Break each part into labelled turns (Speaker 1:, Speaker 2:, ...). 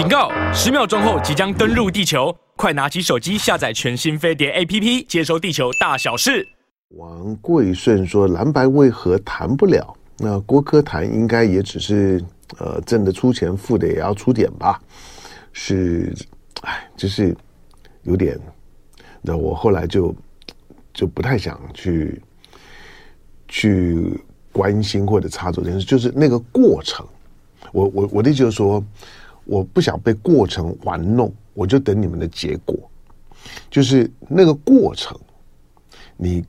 Speaker 1: 警告！十秒钟后即将登陆地球，快拿起手机下载全新飞碟 APP，接收地球大小事。
Speaker 2: 王贵顺说：“蓝白为何谈不了？那郭柯谈应该也只是呃，挣得出钱，付的也要出点吧？是，哎，就是有点。那我后来就就不太想去去关心或者插足这件事，就是那个过程。我我我的意思就是说。”我不想被过程玩弄，我就等你们的结果。就是那个过程，你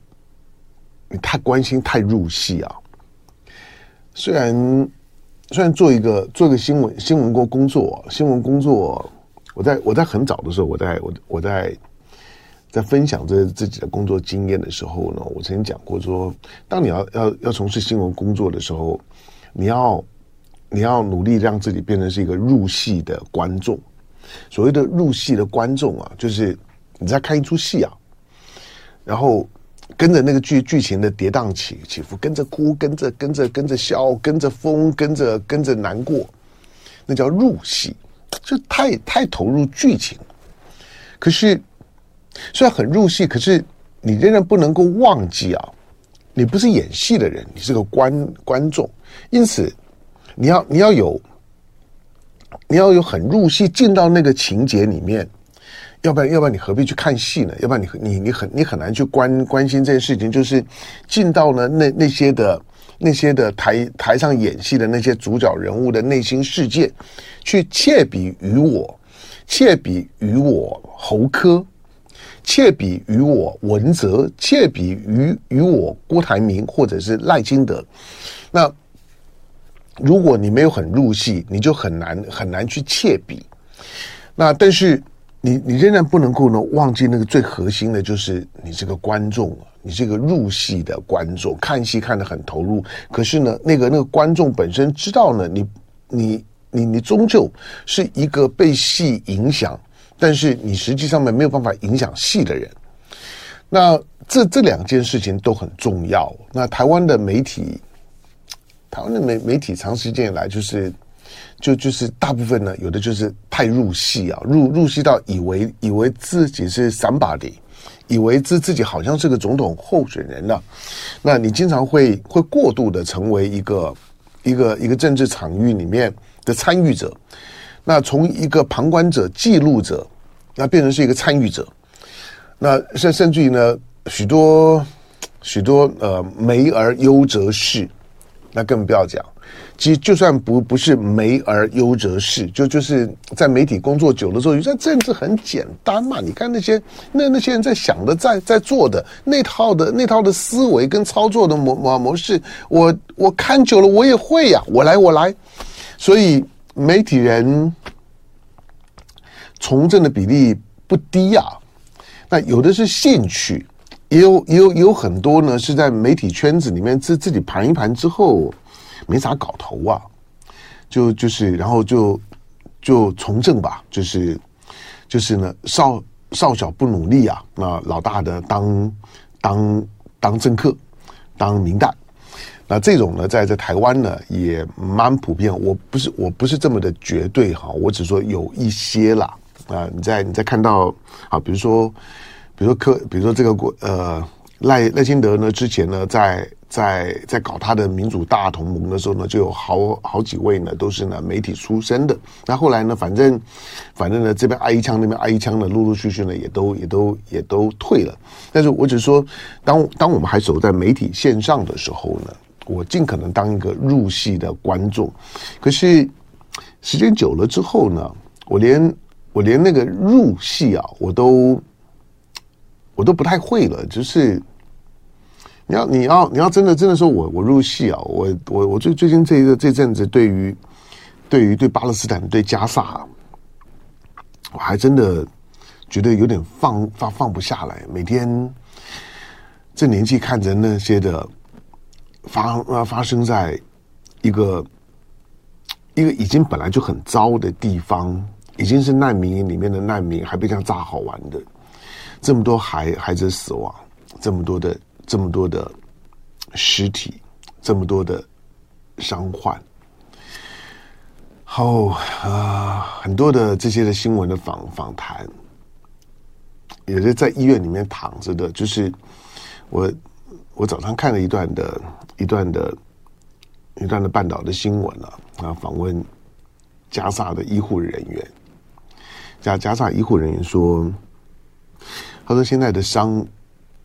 Speaker 2: 你太关心、太入戏啊。虽然虽然做一个做一个新闻新闻工工作，新闻工作，我在我在很早的时候，我在我我在在分享这自己的工作经验的时候呢，我曾经讲过说，当你要要要从事新闻工作的时候，你要。你要努力让自己变成是一个入戏的观众。所谓的入戏的观众啊，就是你在看一出戏啊，然后跟着那个剧剧情的跌宕起起伏，跟着哭，跟着跟着跟着笑，跟着疯，跟着跟着难过，那叫入戏，就太太投入剧情。可是虽然很入戏，可是你仍然不能够忘记啊，你不是演戏的人，你是个观观众，因此。你要你要有，你要有很入戏进到那个情节里面，要不然要不然你何必去看戏呢？要不然你你你很你很难去关关心这件事情。就是进到了那那些的那些的台台上演戏的那些主角人物的内心世界，去切比于我，切比于我侯科，切比于我文泽，切比于于我郭台铭或者是赖清德，那。如果你没有很入戏，你就很难很难去切比。那但是你你仍然不能够呢忘记那个最核心的，就是你是个观众，你是个入戏的观众，看戏看得很投入。可是呢，那个那个观众本身知道呢，你你你你终究是一个被戏影响，但是你实际上面没有办法影响戏的人。那这这两件事情都很重要。那台湾的媒体。台湾的媒媒体长时间以来就是，就就是大部分呢，有的就是太入戏啊，入入戏到以为以为自己是 somebody，以为自自己好像是个总统候选人了。那你经常会会过度的成为一个一个一个政治场域里面的参与者，那从一个旁观者、记录者，那变成是一个参与者，那甚甚至于呢，许多许多呃媒而优则仕。那更不要讲，其实就算不不是媒而优则仕，就就是在媒体工作久了之后，有些政治很简单嘛？你看那些那那些人在想的，在在做的那套的那套的思维跟操作的模模模式，我我看久了我也会呀，我来我来。所以媒体人从政的比例不低呀。那有的是兴趣。也有也有有很多呢，是在媒体圈子里面自自己盘一盘之后，没啥搞头啊，就就是然后就就从政吧，就是就是呢少少小不努力啊，那老大的当当当政客，当民代，那这种呢在在台湾呢也蛮普遍。我不是我不是这么的绝对哈，我只说有一些啦啊，你在你在看到啊，比如说。比如说科，比如说这个国呃赖赖清德呢，之前呢在在在搞他的民主大同盟的时候呢，就有好好几位呢都是呢媒体出身的。那后来呢，反正反正呢这边挨一枪，那边挨一枪呢，陆陆续续呢也都也都也都退了。但是我只是说，当当我们还守在媒体线上的时候呢，我尽可能当一个入戏的观众。可是时间久了之后呢，我连我连那个入戏啊，我都。我都不太会了，就是你要你要你要真的真的说我我入戏啊，我我我最最近这一个这阵子对于对于对巴勒斯坦对加萨，我还真的觉得有点放放放不下来。每天这年纪看着那些的发发生在一个一个已经本来就很糟的地方，已经是难民营里面的难民，还被这样炸好玩的。这么多孩孩子死亡，这么多的这么多的尸体，这么多的伤患，后啊，很多的这些的新闻的访访谈，也是在医院里面躺着的。就是我我早上看了一段的一段的一段的半岛的新闻了啊，啊，访问加萨的医护人员，加加萨医护人员说，他说现在的伤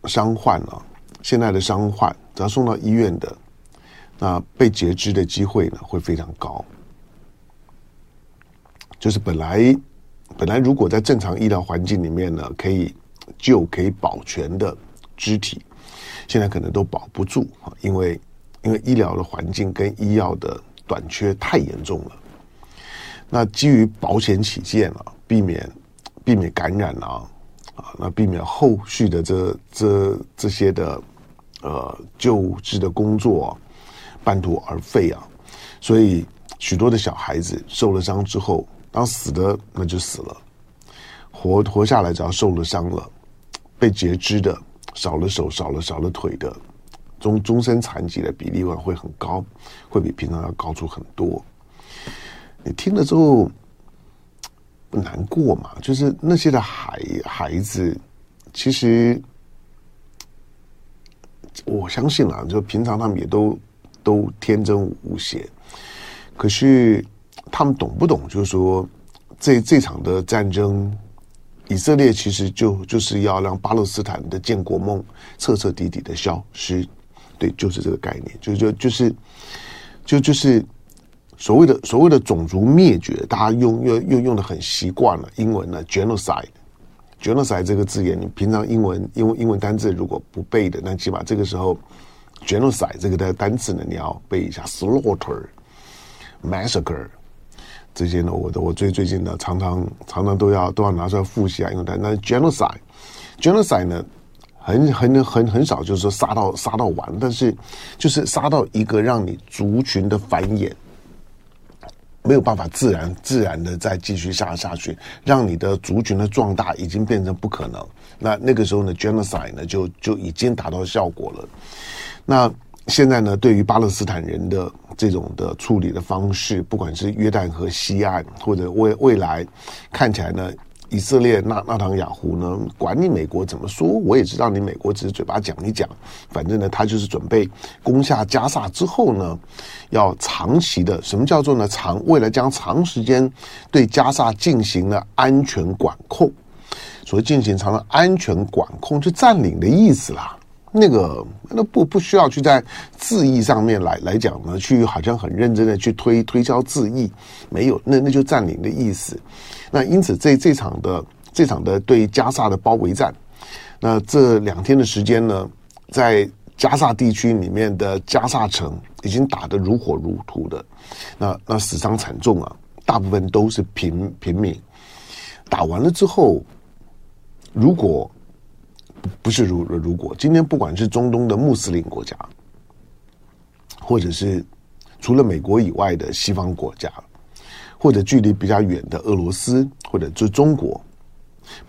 Speaker 2: 伤患啊，现在的伤患只要送到医院的。那被截肢的机会呢，会非常高。就是本来本来如果在正常医疗环境里面呢，可以救可以保全的肢体，现在可能都保不住啊，因为因为医疗的环境跟医药的短缺太严重了。那基于保险起见啊，避免避免感染啊啊，那避免后续的这这这些的呃救治的工作。半途而废啊！所以许多的小孩子受了伤之后，当死的那就死了，活活下来只要受了伤了，被截肢的少了手少了少了腿的，终终身残疾的比例会会很高，会比平常要高出很多。你听了之后不难过嘛？就是那些的孩孩子，其实我相信啊，就平常他们也都。都天真无邪，可是他们懂不懂？就是说，这这场的战争，以色列其实就就是要让巴勒斯坦的建国梦彻彻底底的消失。对，就是这个概念，就就就是就就是所谓的所谓的种族灭绝，大家用又又用的很习惯了，英文呢，genocide，genocide 这个字眼，你平常英文英文英文单字如果不背的，那起码这个时候。Genocide 这个的单词呢，你要背一下。Slaughter、massacre 这些呢，我的我最最近呢，常常常常都要都要拿出来复习啊，因为但那 genocide，genocide 呢，很很很很少，就是说杀到杀到完，但是就是杀到一个让你族群的繁衍没有办法自然自然的再继续下下去，让你的族群的壮大已经变成不可能。那那个时候呢，genocide 呢就就已经达到效果了。那现在呢，对于巴勒斯坦人的这种的处理的方式，不管是约旦河西岸，或者未未来看起来呢，以色列纳纳唐雅胡呢，管你美国怎么说，我也知道你美国只是嘴巴讲一讲，反正呢，他就是准备攻下加萨之后呢，要长期的，什么叫做呢？长，为了将长时间对加萨进行了安全管控，所谓进行长的安全管控，就占领的意思啦。那个那不不需要去在字义上面来来讲呢，去好像很认真的去推推销字义，没有，那那就占领的意思。那因此这这场的这场的对加萨的包围战，那这两天的时间呢，在加萨地区里面的加萨城已经打得如火如荼的，那那死伤惨重啊，大部分都是平平民。打完了之后，如果不是如如果今天不管是中东的穆斯林国家，或者是除了美国以外的西方国家，或者距离比较远的俄罗斯，或者就中国，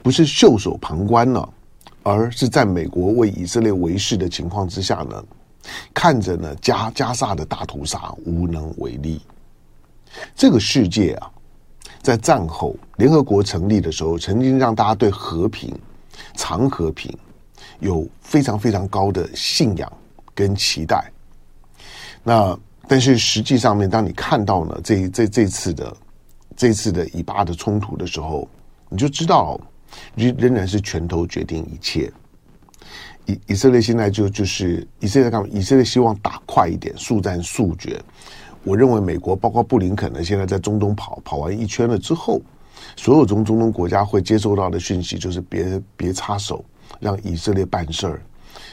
Speaker 2: 不是袖手旁观了，而是在美国为以色列为事的情况之下呢，看着呢加加萨的大屠杀无能为力。这个世界啊，在战后联合国成立的时候，曾经让大家对和平。长和平有非常非常高的信仰跟期待，那但是实际上面，当你看到呢这这这次的这次的以巴的冲突的时候，你就知道仍仍然是拳头决定一切。以以色列现在就就是以色列干嘛？以色列希望打快一点，速战速决。我认为美国包括布林肯呢，现在在中东跑跑完一圈了之后。所有中中东国家会接收到的讯息就是别别插手，让以色列办事儿。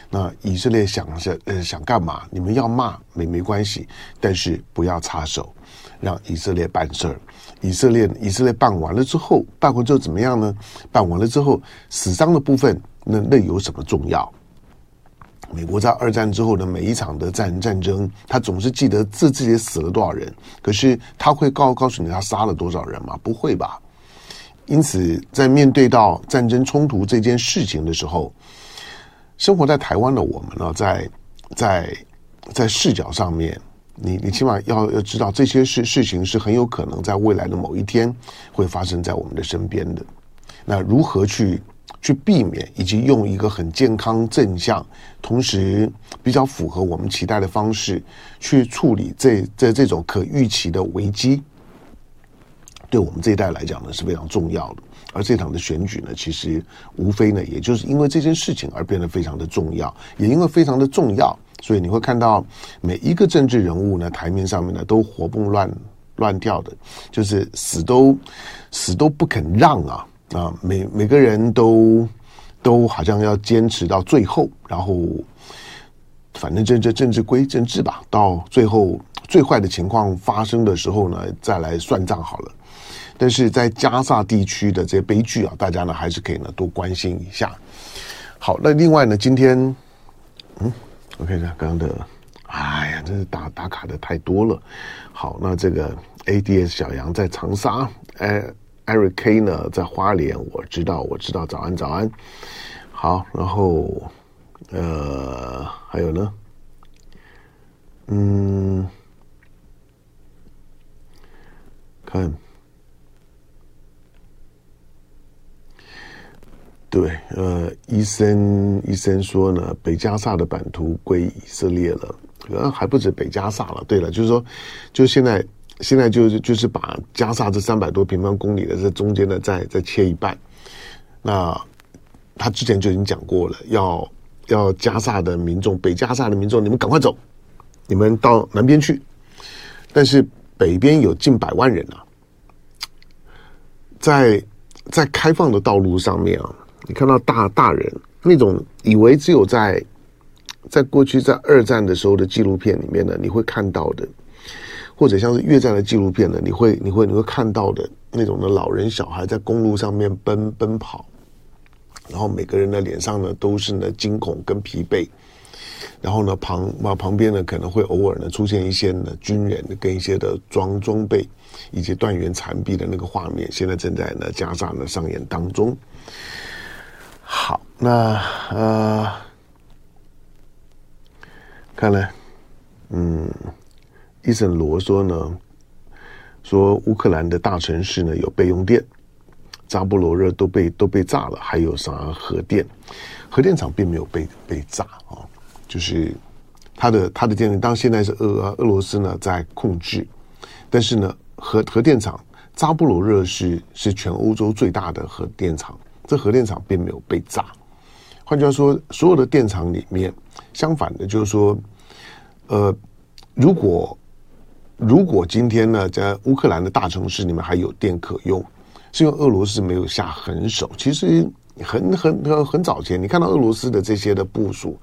Speaker 2: 那以色列想想呃想干嘛？你们要骂没没关系，但是不要插手，让以色列办事儿。以色列以色列办完了之后，办完之后怎么样呢？办完了之后，死伤的部分那那有什么重要？美国在二战之后的每一场的战战争，他总是记得自自己死了多少人，可是他会告告诉你他杀了多少人吗？不会吧？因此，在面对到战争冲突这件事情的时候，生活在台湾的我们呢，在在在视角上面，你你起码要要知道这些事事情是很有可能在未来的某一天会发生在我们的身边的。那如何去去避免，以及用一个很健康、正向，同时比较符合我们期待的方式去处理这这这种可预期的危机，对我们这一代来讲呢是非常重要的。而这场的选举呢，其实无非呢，也就是因为这件事情而变得非常的重要，也因为非常的重要。所以你会看到每一个政治人物呢，台面上面呢都活蹦乱乱跳的，就是死都死都不肯让啊啊！每每个人都都好像要坚持到最后，然后反正这这政治归政治吧，到最后最坏的情况发生的时候呢，再来算账好了。但是在加萨地区的这些悲剧啊，大家呢还是可以呢多关心一下。好，那另外呢，今天嗯。我看一下刚刚的，哎呀，真是打打卡的太多了。好，那这个 ADS 小杨在长沙，哎，Eric K 呢在花莲，我知道，我知道，早安，早安。好，然后呃，还有呢，嗯，看。对，呃，医生医生说呢，北加萨的版图归以色列了，呃，还不止北加萨了。对了，就是说，就现在现在就是就是把加萨这三百多平方公里的这中间呢，再再切一半。那他之前就已经讲过了，要要加萨的民众，北加萨的民众，你们赶快走，你们到南边去。但是北边有近百万人啊，在在开放的道路上面啊。你看到大大人那种以为只有在在过去在二战的时候的纪录片里面呢，你会看到的，或者像是越战的纪录片呢，你会你会你会看到的那种的老人小孩在公路上面奔奔跑，然后每个人的脸上呢都是呢惊恐跟疲惫，然后呢旁啊旁边呢可能会偶尔呢出现一些呢军人跟一些的装装备以及断垣残壁的那个画面，现在正在呢加沙呢上演当中。好，那呃，看来，嗯，伊森罗说呢，说乌克兰的大城市呢有备用电，扎波罗热都被都被炸了，还有啥核电？核电厂并没有被被炸啊，就是它的它的电力，当然现在是俄俄罗斯呢在控制，但是呢核核电厂扎波罗热是是全欧洲最大的核电厂。这核电厂并没有被炸，换句话说，所有的电厂里面，相反的，就是说，呃，如果如果今天呢，在乌克兰的大城市里面还有电可用，是因为俄罗斯没有下狠手。其实很很很很早前，你看到俄罗斯的这些的部署，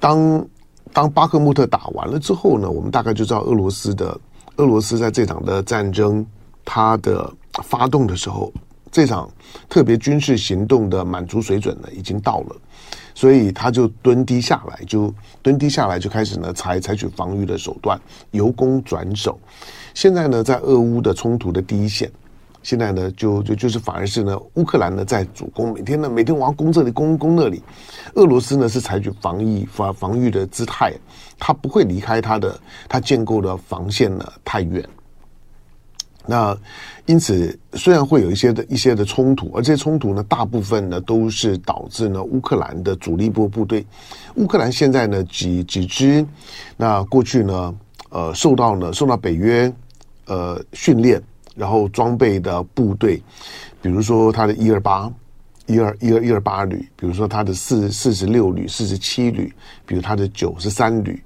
Speaker 2: 当当巴赫穆特打完了之后呢，我们大概就知道俄罗斯的俄罗斯在这场的战争，它的发动的时候。这场特别军事行动的满足水准呢，已经到了，所以他就蹲低下来，就蹲低下来，就开始呢采采取防御的手段，由攻转守。现在呢，在俄乌的冲突的第一线，现在呢就就就是反而是呢，乌克兰呢在主攻，每天呢每天往攻这里攻攻那里，俄罗斯呢是采取防御防防御的姿态，他不会离开他的他建构的防线呢太远。那因此，虽然会有一些的一些的冲突，而这些冲突呢，大部分呢都是导致呢乌克兰的主力部部队。乌克兰现在呢几几支，那过去呢呃受到呢受到北约呃训练，然后装备的部队，比如说他的一二八一二一二一二八旅，比如说他的四四十六旅、四十七旅，比如他的九十三旅。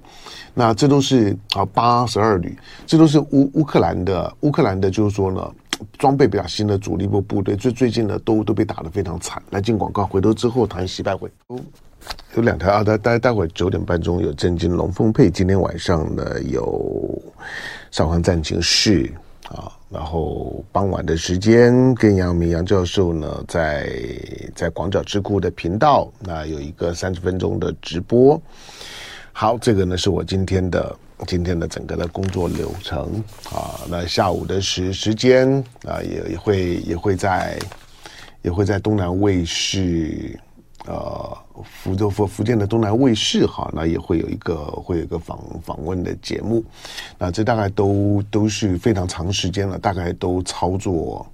Speaker 2: 那这都是啊八十二旅，这都是乌乌克兰的乌克兰的，就是说呢，装备比较新的主力部部队，最最近呢都都被打得非常惨。来进广告，回头之后谈惜败会。有两条啊，待待待会九点半钟有震惊龙凤配，今天晚上呢有上环战情室啊，然后傍晚的时间跟杨明杨教授呢在在广角智库的频道，那有一个三十分钟的直播。好，这个呢是我今天的今天的整个的工作流程啊。那下午的时时间啊，也也会也会在也会在东南卫视呃福州福福建的东南卫视哈，那也会有一个会有一个访访问的节目，那这大概都都是非常长时间了，大概都操作，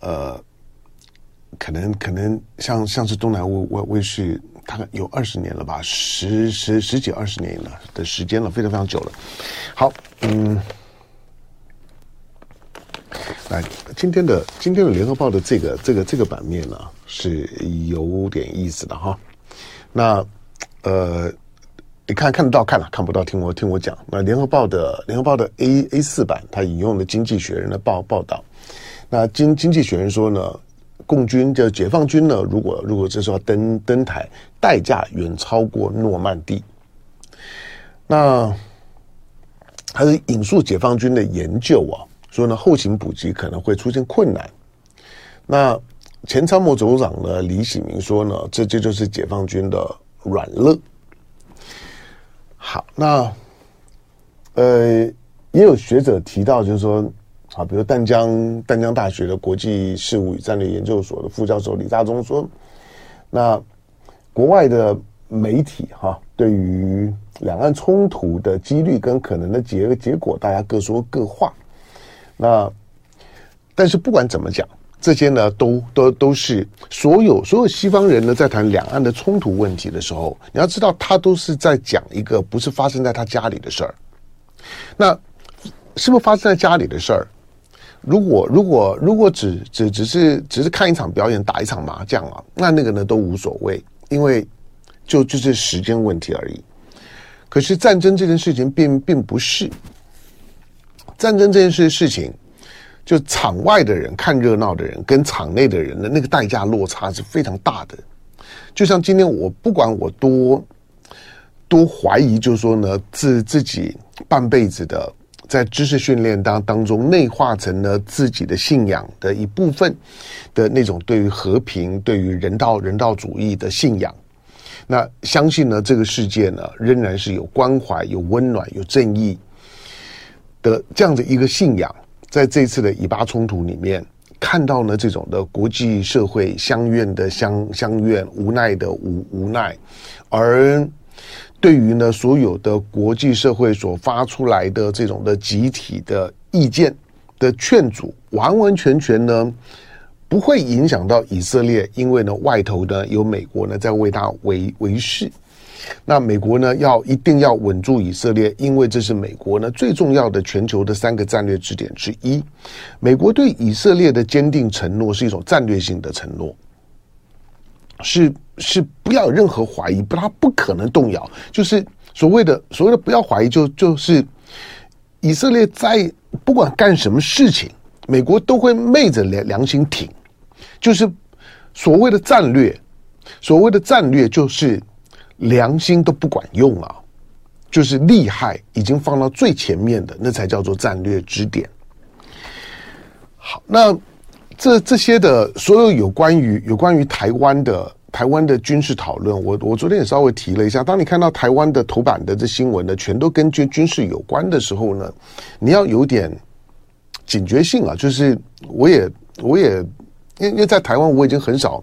Speaker 2: 呃，可能可能像像是东南卫卫卫视，大概有二十年了吧，十十十几二十年了的时间了，非常非常久了。好，嗯。来，今天的今天的联合报的这个这个这个版面呢，是有点意思的哈。那呃，你看看得到看了看不到，听我听我讲。那联合报的联合报的 A A 四版，它引用了《经济学人》的报报道。那经经济学人说呢，共军就解放军呢，如果如果这时候登登台，代价远超过诺曼底。那还是引述解放军的研究啊。说呢，后勤补给可能会出现困难。那前参谋总长呢，李喜明说呢，这这就是解放军的软肋。好，那呃，也有学者提到，就是说，啊，比如淡江淡江大学的国际事务与战略研究所的副教授李大中说，那国外的媒体哈，对于两岸冲突的几率跟可能的结结果，大家各说各话。那，但是不管怎么讲，这些呢，都都都是所有所有西方人呢，在谈两岸的冲突问题的时候，你要知道，他都是在讲一个不是发生在他家里的事儿。那是不是发生在家里的事儿？如果如果如果只只只是只是看一场表演，打一场麻将啊，那那个呢都无所谓，因为就就是时间问题而已。可是战争这件事情并并不是。战争这件事事情，就场外的人看热闹的人跟场内的人的那个代价落差是非常大的。就像今天我不管我多多怀疑，就是说呢，自自己半辈子的在知识训练当当中内化成了自己的信仰的一部分的那种对于和平、对于人道人道主义的信仰，那相信呢，这个世界呢仍然是有关怀、有温暖、有正义。的这样的一个信仰，在这次的以巴冲突里面，看到呢这种的国际社会相怨的相相怨，无奈的无无奈，而对于呢所有的国际社会所发出来的这种的集体的意见的劝阻，完完全全呢不会影响到以色列，因为呢外头呢有美国呢在为他维维系。那美国呢，要一定要稳住以色列，因为这是美国呢最重要的全球的三个战略支点之一。美国对以色列的坚定承诺是一种战略性的承诺，是是不要有任何怀疑，不，他不可能动摇。就是所谓的所谓的不要怀疑，就就是以色列在不管干什么事情，美国都会昧着良良心挺。就是所谓的战略，所谓的战略就是。良心都不管用啊，就是利害已经放到最前面的，那才叫做战略支点。好，那这这些的所有有关于有关于台湾的台湾的军事讨论，我我昨天也稍微提了一下。当你看到台湾的头版的这新闻呢，全都跟军军事有关的时候呢，你要有点警觉性啊。就是我也我也因为因为在台湾我已经很少。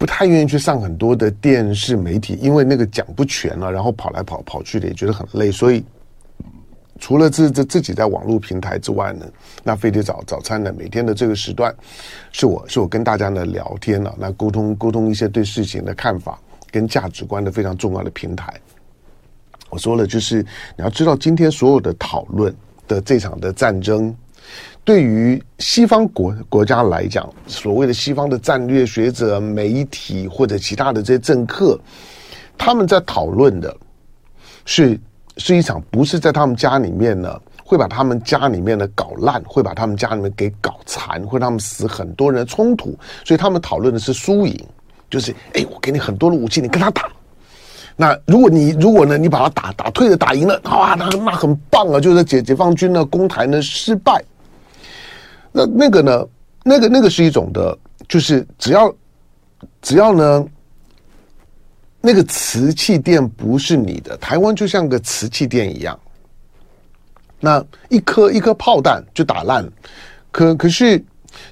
Speaker 2: 不太愿意去上很多的电视媒体，因为那个讲不全了，然后跑来跑跑去的也觉得很累，所以除了自自自己在网络平台之外呢，那飞碟早早餐呢，每天的这个时段是我是我跟大家呢聊天了，啊，那沟通沟通一些对事情的看法跟价值观的非常重要的平台。我说了，就是你要知道，今天所有的讨论的这场的战争。对于西方国国家来讲，所谓的西方的战略学者、媒体或者其他的这些政客，他们在讨论的是是一场不是在他们家里面呢，会把他们家里面的搞烂，会把他们家里面给搞残，会让他们死很多人的冲突，所以他们讨论的是输赢，就是哎，我给你很多的武器，你跟他打。那如果你如果呢，你把他打打退了，打赢了，哇，那那很棒啊！就是解解放军呢攻台呢失败。那那个呢？那个那个是一种的，就是只要只要呢，那个瓷器店不是你的，台湾就像个瓷器店一样。那一颗一颗炮弹就打烂，可可是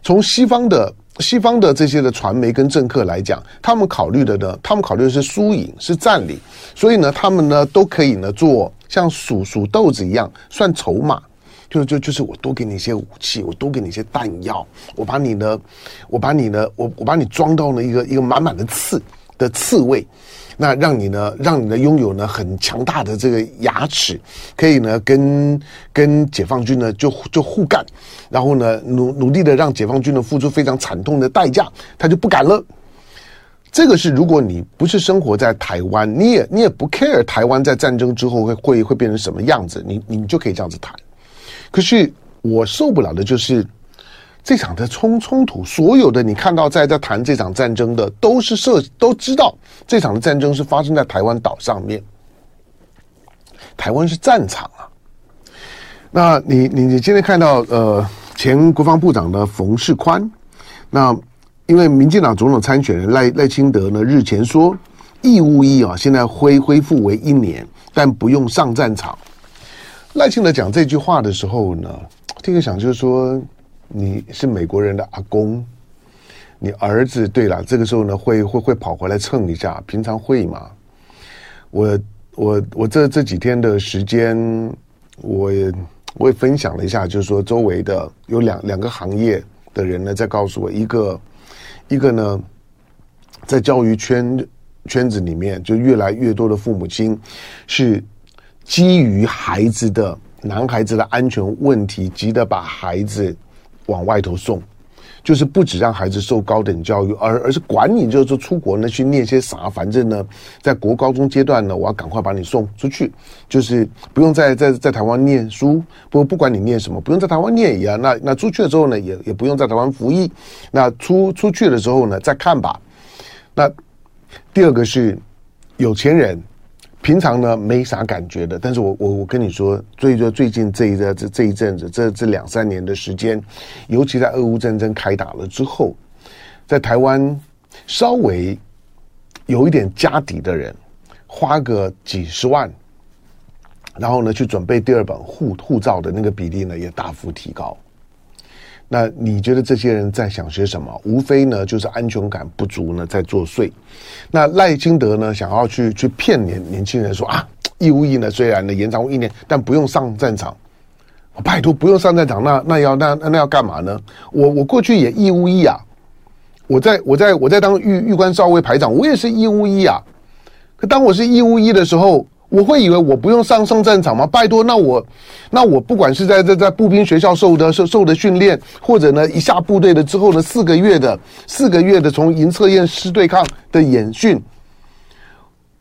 Speaker 2: 从西方的西方的这些的传媒跟政客来讲，他们考虑的呢，他们考虑的是输赢，是占领，所以呢，他们呢都可以呢做像数数豆子一样算筹码，就就就是我多给你一些武器，我多给你一些弹药，我把你呢，我把你呢，我我把你装到了一个一个满满的刺。的刺猬。那让你呢，让你呢拥有呢很强大的这个牙齿，可以呢跟跟解放军呢就就互干，然后呢努努力的让解放军呢付出非常惨痛的代价，他就不敢了。这个是如果你不是生活在台湾，你也你也不 care 台湾在战争之后会会会变成什么样子，你你就可以这样子谈。可是我受不了的就是。这场的冲冲突，所有的你看到在在谈这场战争的，都是设都知道这场的战争是发生在台湾岛上面，台湾是战场啊。那你你你今天看到呃前国防部长的冯世宽，那因为民进党总统参选人赖赖清德呢日前说义务役啊现在恢恢复为一年，但不用上战场。赖清德讲这句话的时候呢，第一个想就是说。你是美国人的阿公，你儿子对了，这个时候呢会会会跑回来蹭一下，平常会吗？我我我这这几天的时间，我也我也分享了一下，就是说周围的有两两个行业的人呢在告诉我，一个一个呢在教育圈圈子里面，就越来越多的父母亲是基于孩子的男孩子的安全问题，急得把孩子。往外头送，就是不止让孩子受高等教育，而而是管你，就是说出国呢去念些啥，反正呢，在国高中阶段呢，我要赶快把你送出去，就是不用在在在台湾念书，不不管你念什么，不用在台湾念一样。那那出去了之后呢，也也不用在台湾服役。那出出去了之后呢，再看吧。那第二个是有钱人。平常呢没啥感觉的，但是我我我跟你说，最最最近这一这这一阵子，这这两三年的时间，尤其在俄乌战争开打了之后，在台湾稍微有一点家底的人，花个几十万，然后呢去准备第二本护护照的那个比例呢也大幅提高。那你觉得这些人在想些什么？无非呢，就是安全感不足呢，在作祟。那赖清德呢，想要去去骗年年轻人说啊，义务役呢虽然呢延长一年，但不用上战场。我拜托，不用上战场，那那要那那要干嘛呢？我我过去也义务役啊，我在我在我在当玉玉官少尉排长，我也是义务役啊。可当我是义务役的时候。我会以为我不用上上战场吗？拜托，那我，那我不管是在在在步兵学校受的受受的训练，或者呢一下部队了之后呢四个月的四个月的从营测验师对抗的演训，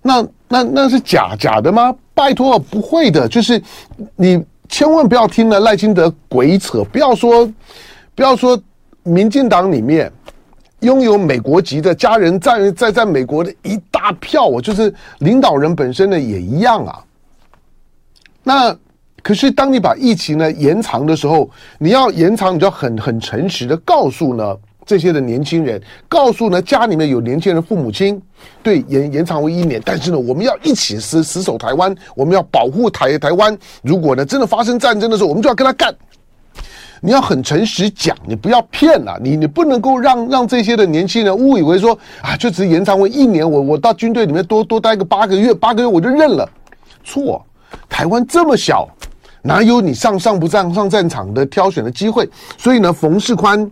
Speaker 2: 那那那是假假的吗？拜托，不会的，就是你千万不要听了赖清德鬼扯，不要说不要说民进党里面。拥有美国籍的家人在在在美国的一大票，我就是领导人本身呢也一样啊。那可是当你把疫情呢延长的时候，你要延长，你就要很很诚实的告诉呢这些的年轻人，告诉呢家里面有年轻人父母亲，对，延延长为一年，但是呢我们要一起死死守台湾，我们要保护台台湾。如果呢真的发生战争的时候，我们就要跟他干。你要很诚实讲，你不要骗了，你你不能够让让这些的年轻人误以为说啊，就只是延长为一年，我我到军队里面多多待个八个月，八个月我就认了。错，台湾这么小，哪有你上上不上上战场的挑选的机会？所以呢，冯世宽，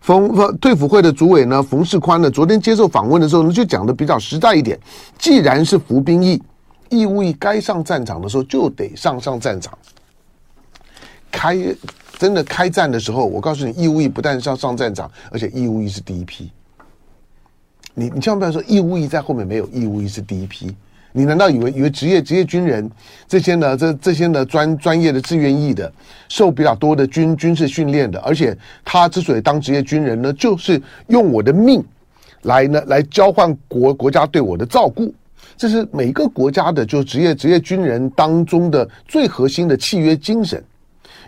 Speaker 2: 冯退辅会的主委呢，冯世宽呢，昨天接受访问的时候呢，就讲的比较实在一点。既然是服兵役，义务役该上战场的时候就得上上战场，开。真的开战的时候，我告诉你，义务役不但是要上战场，而且义务役是第一批。你你千万不要说义务役在后面没有，义务役是第一批。你难道以为以为职业职业军人这些呢？这这些呢专专业的志愿役的，受比较多的军军事训练的，而且他之所以当职业军人呢，就是用我的命来呢来交换国国家对我的照顾。这是每个国家的就职业职业军人当中的最核心的契约精神。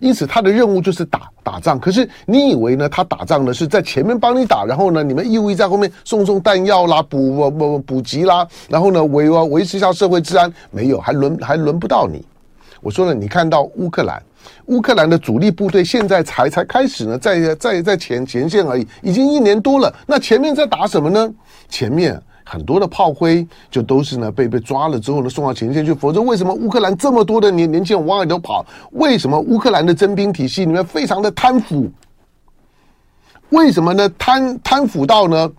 Speaker 2: 因此，他的任务就是打打仗。可是，你以为呢？他打仗呢是在前面帮你打，然后呢，你们义务在后面送送弹药啦、补补补补给啦，然后呢维维持一下社会治安。没有，还轮还轮不到你。我说了，你看到乌克兰，乌克兰的主力部队现在才才开始呢，在在在前前线而已，已经一年多了。那前面在打什么呢？前面很多的炮灰就都是呢被被抓了之后呢送到前线去。否则为什么乌克兰这么多的年年轻人往外头跑？为什么乌克兰的征兵体系里面非常的贪腐？为什么呢？贪贪腐到呢？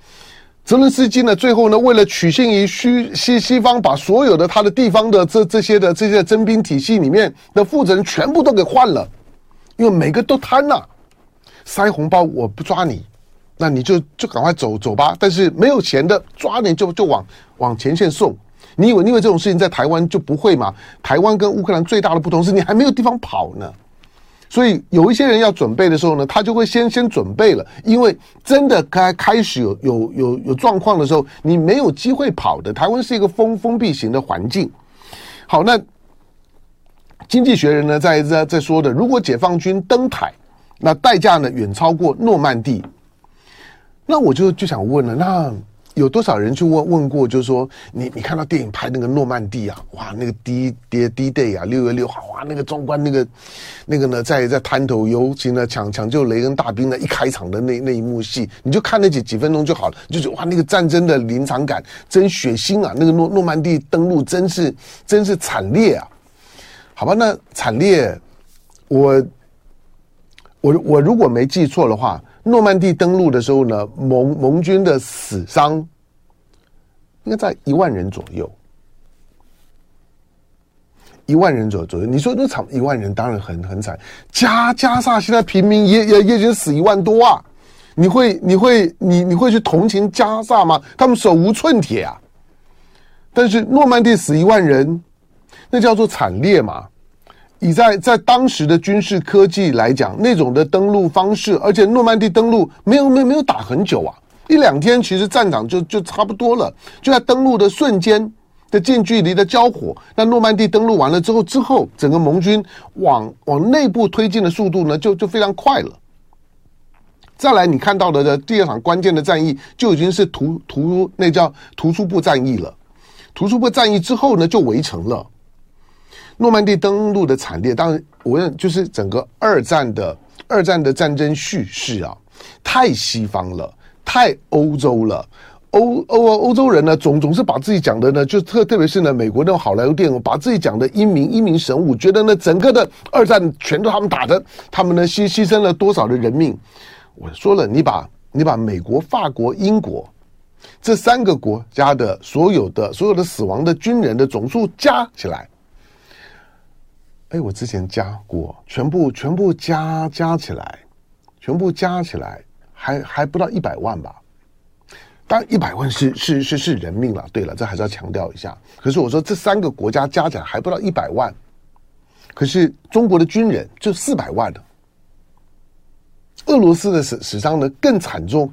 Speaker 2: 泽伦斯基呢？最后呢，为了取信于西西西方，把所有的他的地方的这这些的这些征兵体系里面的负责人全部都给换了，因为每个都贪呐、塞红包我不抓你，那你就就赶快走走吧。但是没有钱的抓你就就往往前线送。你以为你以为这种事情在台湾就不会吗？台湾跟乌克兰最大的不同是你还没有地方跑呢。所以有一些人要准备的时候呢，他就会先先准备了，因为真的开开始有有有有状况的时候，你没有机会跑的。台湾是一个封封闭型的环境。好，那经济学人呢在在在说的，如果解放军登台，那代价呢远超过诺曼底。那我就就想问了，那。有多少人去问问过？就是说，你你看到电影拍那个诺曼底啊，哇，那个 D D D Day 啊，六月六号，哇，那个壮观，那个那个呢，在在滩头，尤其呢抢抢救雷恩大兵呢，一开场的那那一幕戏，你就看那几几分钟就好了，就是哇，那个战争的临场感真血腥啊，那个诺诺曼底登陆真是真是惨烈啊，好吧，那惨烈，我我我如果没记错的话。诺曼底登陆的时候呢，盟盟军的死伤应该在一万人左右，一万人左左右。你说那场一万人当然很很惨，加加萨现在平民也也也已经死一万多啊！你会你会你你会去同情加萨吗？他们手无寸铁啊！但是诺曼底死一万人，那叫做惨烈嘛。以在在当时的军事科技来讲，那种的登陆方式，而且诺曼底登陆没有没没有打很久啊，一两天其实战场就就差不多了，就在登陆的瞬间的近距离的交火。那诺曼底登陆完了之后，之后整个盟军往往内部推进的速度呢，就就非常快了。再来，你看到的的第二场关键的战役就已经是图图那叫图书部战役了。图书部战役之后呢，就围城了。诺曼底登陆的惨烈，当然，我认就是整个二战的二战的战争叙事啊，太西方了，太欧洲了。欧欧欧洲人呢，总总是把自己讲的呢，就特特别是呢，美国那种好莱坞电影，把自己讲的英明英明神武，觉得呢，整个的二战全都他们打的，他们呢牺牺牲了多少的人命？我说了，你把你把美国、法国、英国这三个国家的所有的所有的死亡的军人的总数加起来。哎，我之前加过，全部全部加加起来，全部加起来还还不到一百万吧？当然，一百万是是是是人命了。对了，这还是要强调一下。可是我说这三个国家加起来还不到一百万，可是中国的军人就四百万了。俄罗斯的死死伤呢更惨重。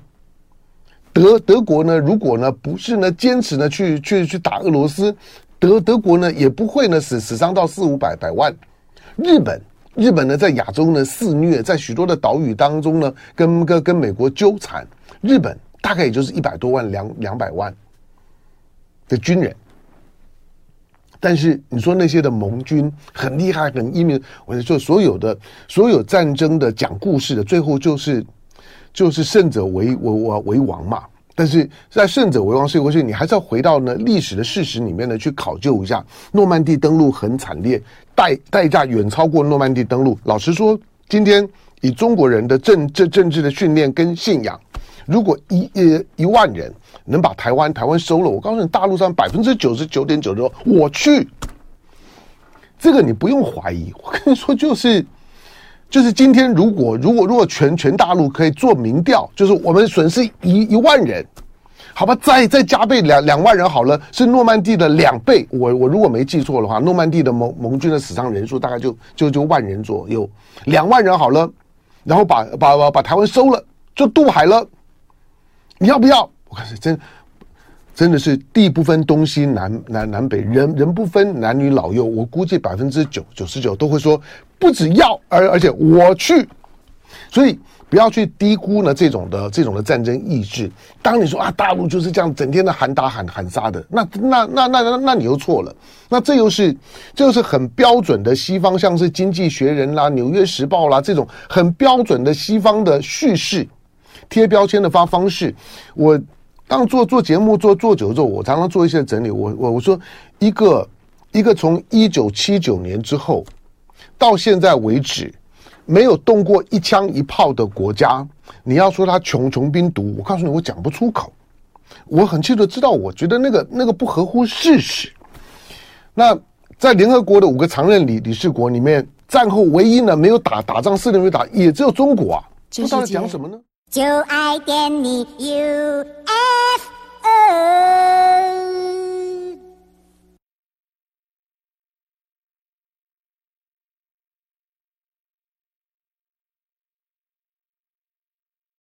Speaker 2: 德德国呢，如果呢不是呢坚持呢去去去打俄罗斯，德德国呢也不会呢死死伤到四五百百万。日本，日本呢，在亚洲呢肆虐，在许多的岛屿当中呢，跟跟跟美国纠缠。日本大概也就是一百多万两两百万的军人，但是你说那些的盟军很厉害，很英明，我就说所有的所有战争的讲故事的最后就是就是胜者为为为王嘛。但是在胜者为王，所以过去你还是要回到呢历史的事实里面呢去考究一下。诺曼底登陆很惨烈，代代价远超过诺曼底登陆。老实说，今天以中国人的政政政治的训练跟信仰，如果一呃一万人能把台湾台湾收了，我告诉你，大陆上百分之九十九点九的说我去，这个你不用怀疑。我跟你说，就是。就是今天，如果如果如果全全大陆可以做民调，就是我们损失一一万人，好吧，再再加倍两两万人好了，是诺曼底的两倍。我我如果没记错的话，诺曼底的盟盟军的死伤人数大概就就就万人左右，两万人好了，然后把把把把台湾收了，就渡海了，你要不要？我看是真。真的是地不分东西南南南北，人人不分男女老幼，我估计百分之九九十九都会说不只要，而而且我去。所以不要去低估呢这种的这种的战争意志。当你说啊，大陆就是这样整天的喊打喊喊杀的，那那那那那那你又错了。那这又是这又是很标准的西方，像是《经济学人》啦、《纽约时报》啦这种很标准的西方的叙事贴标签的发方式。我当做做节目做做久之后，我常常做一些整理。我我我说一个一个从一九七九年之后到现在为止。没有动过一枪一炮的国家，你要说他穷穷兵黷，我告诉你，我讲不出口。我很清楚知道，我觉得那个那个不合乎事实。那在联合国的五个常任理理事国里面，战后唯一呢没有打打仗，四年没打，也只有中国啊。这到底讲什么呢？就爱点你 UFO。